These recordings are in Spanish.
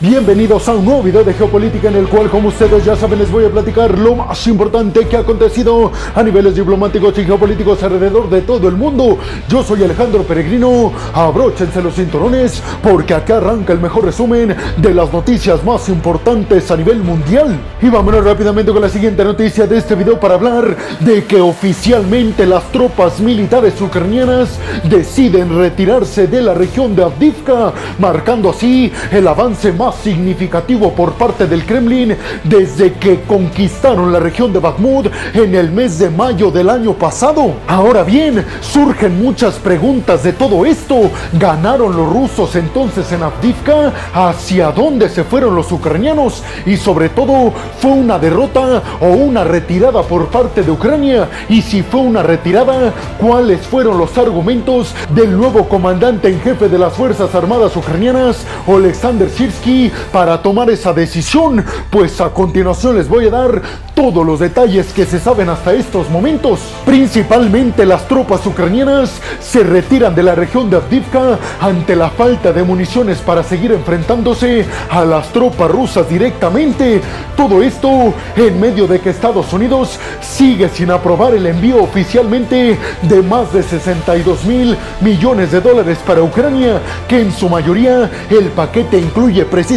Bienvenidos a un nuevo video de geopolítica en el cual, como ustedes ya saben, les voy a platicar lo más importante que ha acontecido a niveles diplomáticos y geopolíticos alrededor de todo el mundo. Yo soy Alejandro Peregrino, abróchense los cinturones porque acá arranca el mejor resumen de las noticias más importantes a nivel mundial. Y vámonos rápidamente con la siguiente noticia de este video para hablar de que oficialmente las tropas militares ucranianas deciden retirarse de la región de Avdivka, marcando así el avance más significativo por parte del Kremlin desde que conquistaron la región de Bakhmut en el mes de mayo del año pasado. Ahora bien, surgen muchas preguntas de todo esto. ¿Ganaron los rusos entonces en Avdivka? ¿Hacia dónde se fueron los ucranianos? Y sobre todo, ¿fue una derrota o una retirada por parte de Ucrania? Y si fue una retirada, ¿cuáles fueron los argumentos del nuevo comandante en jefe de las Fuerzas Armadas ucranianas, Alexander Sirsky? Para tomar esa decisión, pues a continuación les voy a dar todos los detalles que se saben hasta estos momentos. Principalmente las tropas ucranianas se retiran de la región de Avdivka ante la falta de municiones para seguir enfrentándose a las tropas rusas directamente. Todo esto en medio de que Estados Unidos sigue sin aprobar el envío oficialmente de más de 62 mil millones de dólares para Ucrania, que en su mayoría el paquete incluye precisamente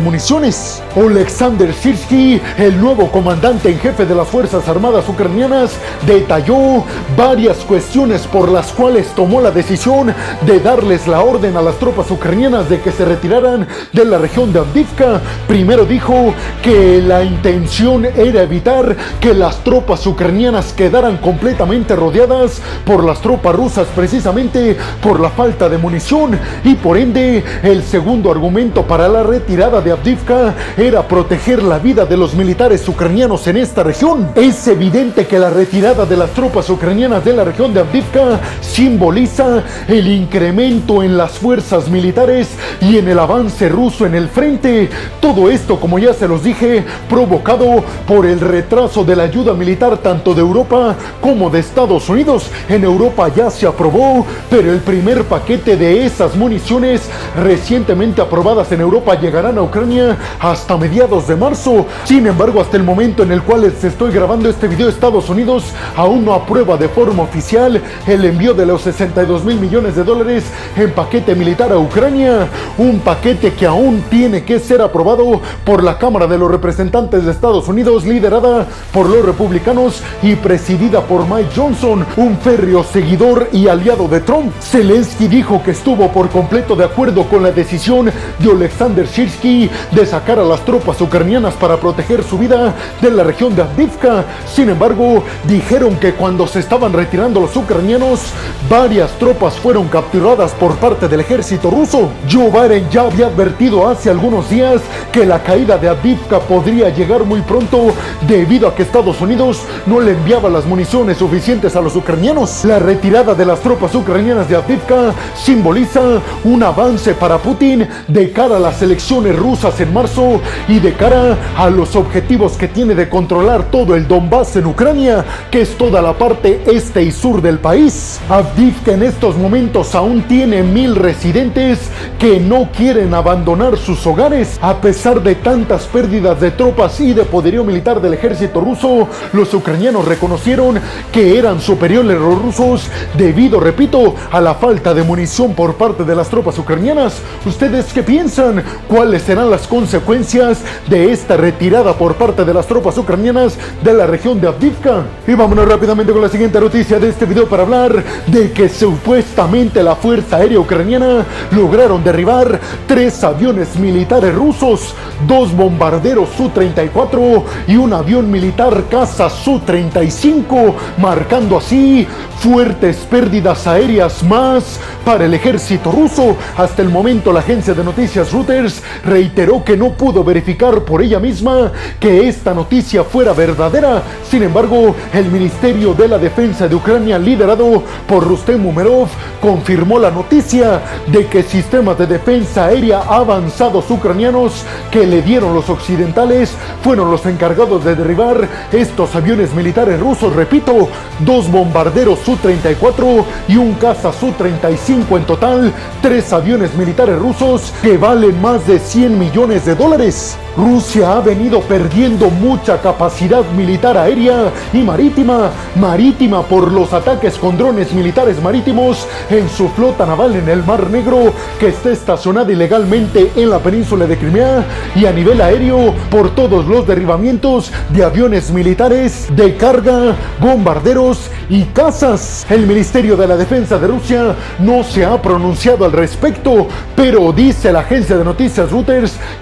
municiones. Alexander Sirsky, el nuevo comandante en jefe de las Fuerzas Armadas ucranianas, detalló varias cuestiones por las cuales tomó la decisión de darles la orden a las tropas ucranianas de que se retiraran de la región de Avdivka. Primero dijo que la intención era evitar que las tropas ucranianas quedaran completamente rodeadas por las tropas rusas precisamente por la falta de munición y por ende el segundo argumento para la retirada de Avdivka era proteger la vida de los militares ucranianos en esta región. Es evidente que la retirada de las tropas ucranianas de la región de Avdivka simboliza el incremento en las fuerzas militares y en el avance ruso en el frente. Todo esto, como ya se los dije, provocado por el retraso de la ayuda militar tanto de Europa como de Estados Unidos. En Europa ya se aprobó, pero el primer paquete de esas municiones recientemente aprobadas en Europa llegarán a Ucrania hasta mediados de marzo. Sin embargo, hasta el momento en el cual les estoy grabando este video, Estados Unidos aún no aprueba de forma oficial el envío de los 62 mil millones de dólares en paquete militar a Ucrania. Un paquete que aún tiene que ser aprobado por la Cámara de los Representantes de Estados Unidos, liderada por los republicanos y presidida por Mike Johnson, un férreo seguidor y aliado de Trump. Zelensky dijo que estuvo por completo de acuerdo con la decisión de Alexander De sacar a las tropas ucranianas para proteger su vida de la región de Avdivka. Sin embargo, dijeron que cuando se estaban retirando los ucranianos, varias tropas fueron capturadas por parte del ejército ruso. Joe Biden ya había advertido hace algunos días que la caída de Avdivka podría llegar muy pronto debido a que Estados Unidos no le enviaba las municiones suficientes a los ucranianos. La retirada de las tropas ucranianas de Avdivka simboliza un avance para Putin de cara a las elecciones rusas en marzo y de cara a los objetivos que tiene de controlar todo el Donbass en Ucrania, que es toda la parte este y sur del país. Avdivka en estos momentos aún tiene mil residentes que no quieren abandonar sus hogares. A pesar de tantas pérdidas de tropas y de poderío militar del ejército ruso, los ucranianos reconocieron que eran superiores los rusos debido, repito, a la falta de munición por parte de las tropas ucranianas. ¿Ustedes qué piensan? ¿Cuáles serán las consecuencias de esta retirada por parte de las tropas ucranianas de la región de Avdivka? Y vámonos rápidamente con la siguiente noticia de este video para hablar de que supuestamente la Fuerza Aérea Ucraniana lograron derribar tres aviones militares rusos, dos bombarderos Su-34 y un avión militar caza Su-35, marcando así fuertes pérdidas aéreas más para el ejército ruso. Hasta el momento la agencia de noticias Reuters reiteró que no pudo verificar por ella misma que esta noticia fuera verdadera. Sin embargo, el Ministerio de la Defensa de Ucrania, liderado por Rustem Umerov, confirmó la noticia de que sistemas de defensa aérea avanzados ucranianos que le dieron los occidentales fueron los encargados de derribar estos aviones militares rusos. Repito, dos bombarderos Su-34 y un caza Su-35 en total, tres aviones militares rusos que valen más de 100 millones de dólares. Rusia ha venido perdiendo mucha capacidad militar aérea y marítima, marítima por los ataques con drones militares marítimos en su flota naval en el Mar Negro que está estacionada ilegalmente en la península de Crimea y a nivel aéreo por todos los derribamientos de aviones militares de carga, bombarderos y cazas. El Ministerio de la Defensa de Rusia no se ha pronunciado al respecto, pero dice la agencia de noticias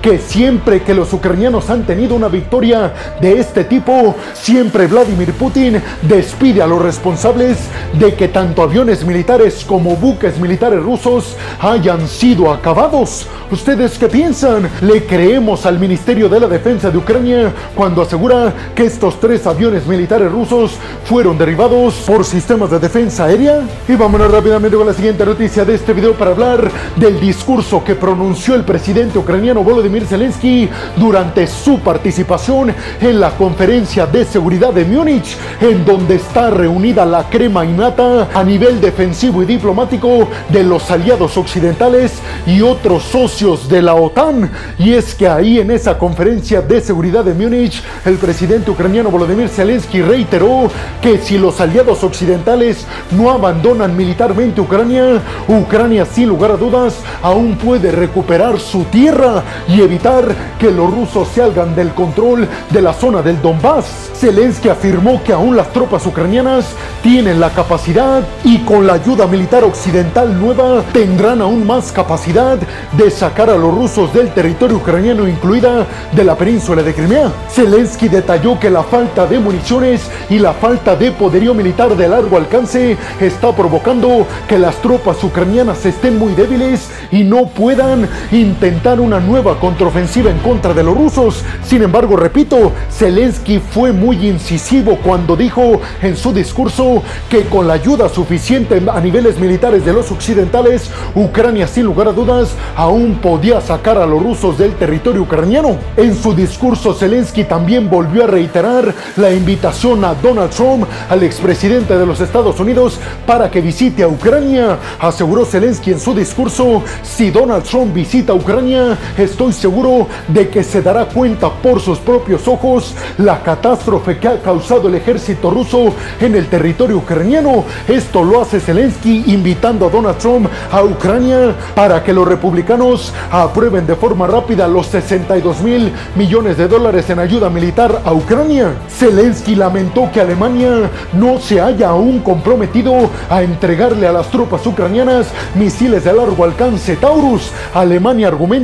Que siempre que los ucranianos han tenido una victoria de este tipo, siempre Vladimir Putin despide a los responsables de que tanto aviones militares como buques militares rusos hayan sido acabados. ¿Ustedes qué piensan? ¿Le creemos al Ministerio de la Defensa de Ucrania cuando asegura que estos tres aviones militares rusos fueron derribados por sistemas de defensa aérea? Y vámonos rápidamente con la siguiente noticia de este video para hablar del discurso que pronunció el presidente ucraniano Volodymyr Zelensky durante su participación en la conferencia de seguridad de Múnich, en donde está reunida la crema innata a nivel defensivo y diplomático de los aliados occidentales y otros socios de la OTAN. Y es que ahí en esa conferencia de seguridad de Múnich, el presidente ucraniano Volodymyr Zelensky reiteró que si los aliados occidentales no abandonan militarmente Ucrania, Ucrania sin lugar a dudas aún puede recuperar su tierra y evitar que los rusos salgan del control de la zona del Donbass. Zelensky afirmó que aún las tropas ucranianas tienen la capacidad y con la ayuda militar occidental nueva tendrán aún más capacidad de sacar a los rusos del territorio ucraniano, incluida de la península de Crimea. Zelensky detalló que la falta de municiones y la falta de poderío militar de largo alcance está provocando que las tropas ucranianas estén muy débiles y no puedan intentar una nueva contraofensiva en contra de los rusos. Sin embargo, repito, Zelensky fue muy incisivo cuando dijo en su discurso que con la ayuda suficiente a niveles militares de los occidentales, Ucrania sin lugar a dudas aún podía sacar a los rusos del territorio ucraniano. En su discurso, Zelensky también volvió a reiterar la invitación a Donald Trump, al expresidente de los Estados Unidos, para que visite a Ucrania. Aseguró Zelensky en su discurso, si Donald Trump visita Ucrania, estoy seguro de que se dará cuenta por sus propios ojos la catástrofe que ha causado el ejército ruso en el territorio ucraniano. Esto lo hace Zelensky invitando a Donald Trump a Ucrania para que los republicanos aprueben de forma rápida los 62 mil millones de dólares en ayuda militar a Ucrania. Zelensky lamentó que Alemania no se haya aún comprometido a entregarle a las tropas ucranianas misiles de largo alcance Taurus. Alemania argumenta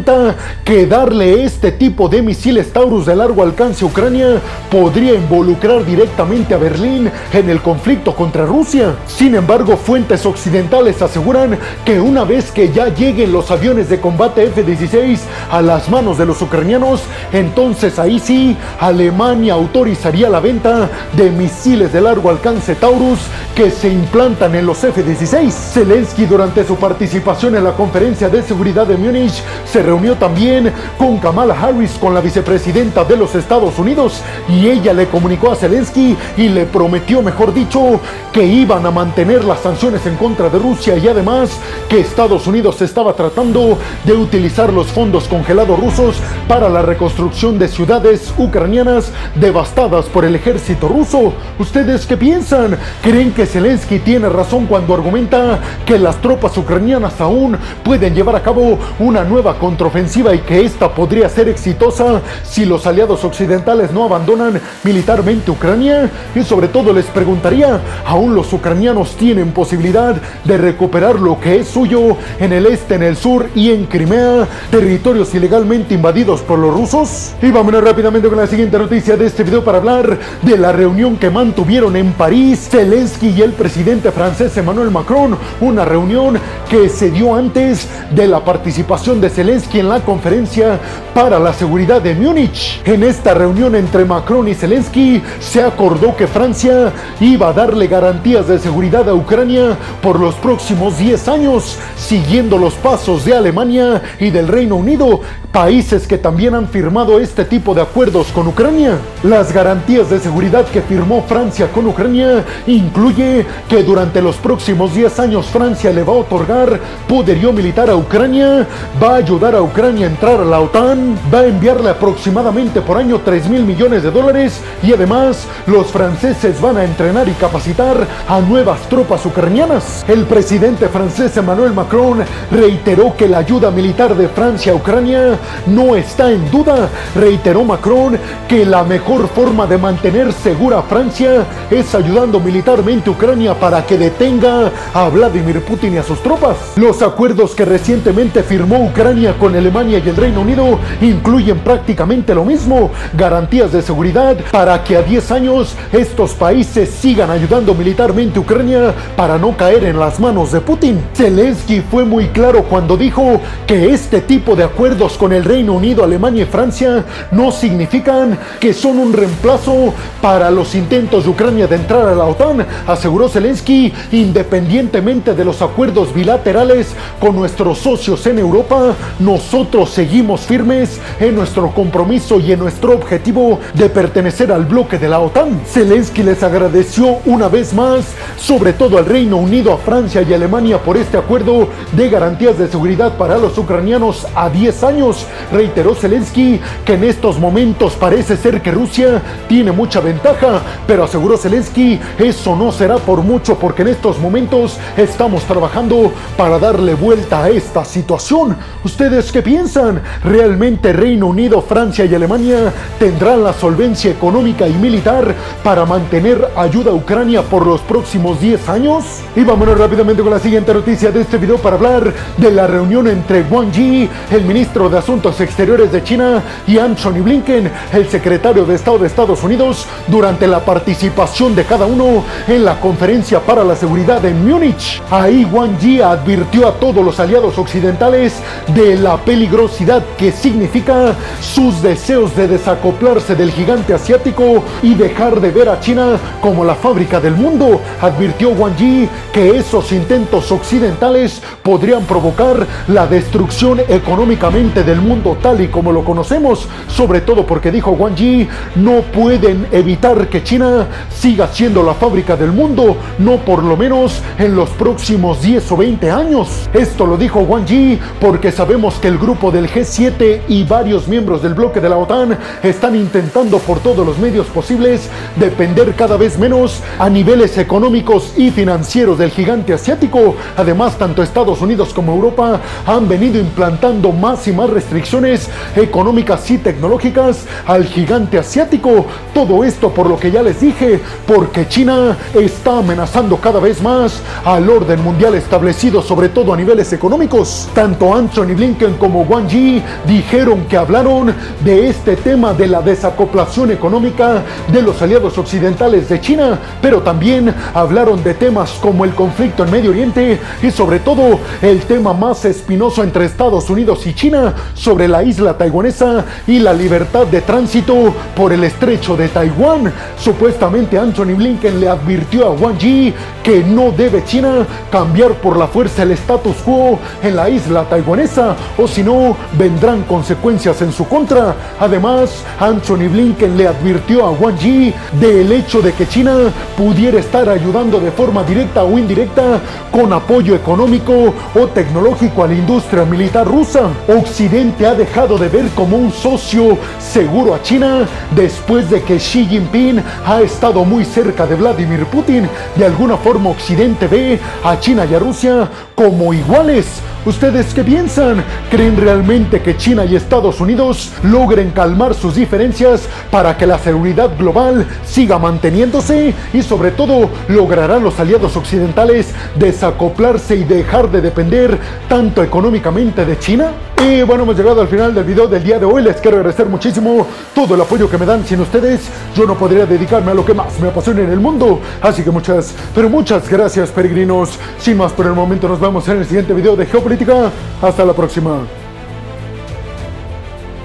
que darle este tipo de misiles Taurus de largo alcance a Ucrania podría involucrar directamente a Berlín en el conflicto contra Rusia. Sin embargo, fuentes occidentales aseguran que una vez que ya lleguen los aviones de combate F-16 a las manos de los ucranianos, entonces ahí sí, Alemania autorizaría la venta de misiles de largo alcance Taurus que se implantan en los F-16. Zelensky durante su participación en la conferencia de seguridad de Múnich se reunió también con Kamala Harris, con la vicepresidenta de los Estados Unidos, y ella le comunicó a Zelensky y le prometió, mejor dicho, que iban a mantener las sanciones en contra de Rusia y además que Estados Unidos estaba tratando de utilizar los fondos congelados rusos para la reconstrucción de ciudades ucranianas devastadas por el ejército ruso. ¿Ustedes qué piensan? ¿Creen que Zelensky tiene razón cuando argumenta que las tropas ucranianas aún pueden llevar a cabo una nueva contraofensiva y que esta podría ser exitosa si los aliados occidentales no abandonan militarmente Ucrania? Y sobre todo les preguntaría, ¿aún los ucranianos tienen posibilidad de recuperar lo que es suyo en el este, en el sur y en Crimea, territorios ilegalmente invadidos por los rusos? Y vámonos rápidamente con la siguiente noticia de este video para hablar de la reunión que mantuvieron en París Zelensky y el presidente francés Emmanuel Macron, una reunión que se dio antes de la participación de Zelensky en la conferencia para la seguridad de Múnich. En esta reunión entre Macron y Zelensky se acordó que Francia iba a darle garantías de seguridad a Ucrania por los próximos 10 años, siguiendo los pasos de Alemania y del Reino Unido países que también han firmado este tipo de acuerdos con Ucrania. Las garantías de seguridad que firmó Francia con Ucrania incluye que durante los próximos 10 años Francia le va a otorgar poderío militar a Ucrania, va a ayudar a Ucrania a entrar a la OTAN, va a enviarle aproximadamente por año 3 mil millones de dólares y además los franceses van a entrenar y capacitar a nuevas tropas ucranianas. El presidente francés Emmanuel Macron reiteró que la ayuda militar de Francia a Ucrania no está en duda. Reiteró Macron que la mejor forma de mantener segura a Francia es ayudando militarmente a Ucrania para que detenga a Vladimir Putin y a sus tropas. Los acuerdos que recientemente firmó Ucrania con Alemania y el Reino Unido incluyen prácticamente lo mismo, garantías de seguridad para que a 10 años estos países sigan ayudando militarmente a Ucrania para no caer en las manos de Putin. Zelensky fue muy claro cuando dijo que este tipo de acuerdos con el Reino Unido, Alemania y Francia no significan que son un reemplazo para los intentos de Ucrania de entrar a la OTAN, aseguró Zelensky, independientemente de los acuerdos bilaterales con nuestros socios en Europa, nosotros seguimos firmes en nuestro compromiso y en nuestro objetivo de pertenecer al bloque de la OTAN. Zelensky les agradeció una vez más, sobre todo al Reino Unido, a Francia y Alemania por este acuerdo de garantías de seguridad para los ucranianos a 10 años. Reiteró Zelensky que en estos momentos parece ser que Rusia tiene mucha ventaja, pero aseguró Zelensky, eso no será por mucho porque en estos momentos estamos trabajando para darle vuelta a esta situación. ¿Ustedes qué piensan? ¿Realmente Reino Unido, Francia y Alemania tendrán la solvencia económica y militar para mantener ayuda a Ucrania por los próximos 10 años? Y vámonos rápidamente con la siguiente noticia de este video para hablar de la reunión entre Wang Yi, el ministro de Asuntos Exteriores de China, y Anthony Blinken, el secretario de Estado de Estados Unidos, durante la participación de cada uno en la conferencia para la seguridad en Múnich. Ahí Wang Yi advirtió a todos los aliados occidentales de la peligrosidad que significa sus deseos de desacoplarse del gigante asiático y dejar de ver a China como la fábrica del mundo. Advirtió Wang Yi que esos intentos occidentales podrían provocar la destrucción económicamente del mundo tal y como lo conocemos, sobre todo porque dijo Wang Yi, no pueden evitar que China siga siendo la fábrica del mundo, no por lo menos en los próximos 10 o 20 años. Esto lo dijo Wang Yi porque sabemos que el grupo del G7 y varios miembros del bloque de la OTAN están intentando por todos los medios posibles depender cada vez menos a niveles económicos y financieros del gigante asiático. Además, tanto Estados Unidos como Europa han venido implantando más y más restricciones económicas y tecnológicas al gigante asiático. Todo esto por lo que ya les dije, porque China está amenazando cada vez más al orden mundial establecido, sobre todo a niveles económicos. Tanto Anthony Blinken como Wang Yi dijeron que hablaron de este tema de la desacoplación económica de los aliados occidentales de China, pero también hablaron de temas como el conflicto en Medio Oriente y sobre todo el tema más espinoso entre Estados Unidos y China sobre la isla taiwanesa y la libertad de tránsito por el estrecho de Taiwán. Supuestamente Anthony Blinken le advirtió a Wang Yi que no debe China cambiar por la fuerza el status quo en la isla taiwanesa o si no vendrán consecuencias en su contra. Además, Anthony Blinken le advirtió a Wang Yi del hecho de que China pudiera estar ayudando de forma directa o indirecta con apoyo económico o tecnológico a la industria militar rusa. Occidente ha dejado de ver como un socio seguro a China después de que Xi Jinping ha estado muy cerca de Vladimir Putin. De alguna forma Occidente ve a China y a Rusia como iguales. ¿Ustedes qué piensan? ¿Creen realmente que China y Estados Unidos logren calmar sus diferencias para que la seguridad global siga manteniéndose? Y sobre todo, ¿lograrán los aliados occidentales desacoplarse y dejar de depender tanto económicamente de China? Y bueno, hemos llegado al final del video del día de hoy. Les quiero agradecer muchísimo todo el apoyo que me dan. Sin ustedes, yo no podría dedicarme a lo que más me apasiona en el mundo. Así que muchas, pero muchas gracias, peregrinos. Sin más por el momento, nos vemos en el siguiente video de Geopolítica. Hasta la próxima.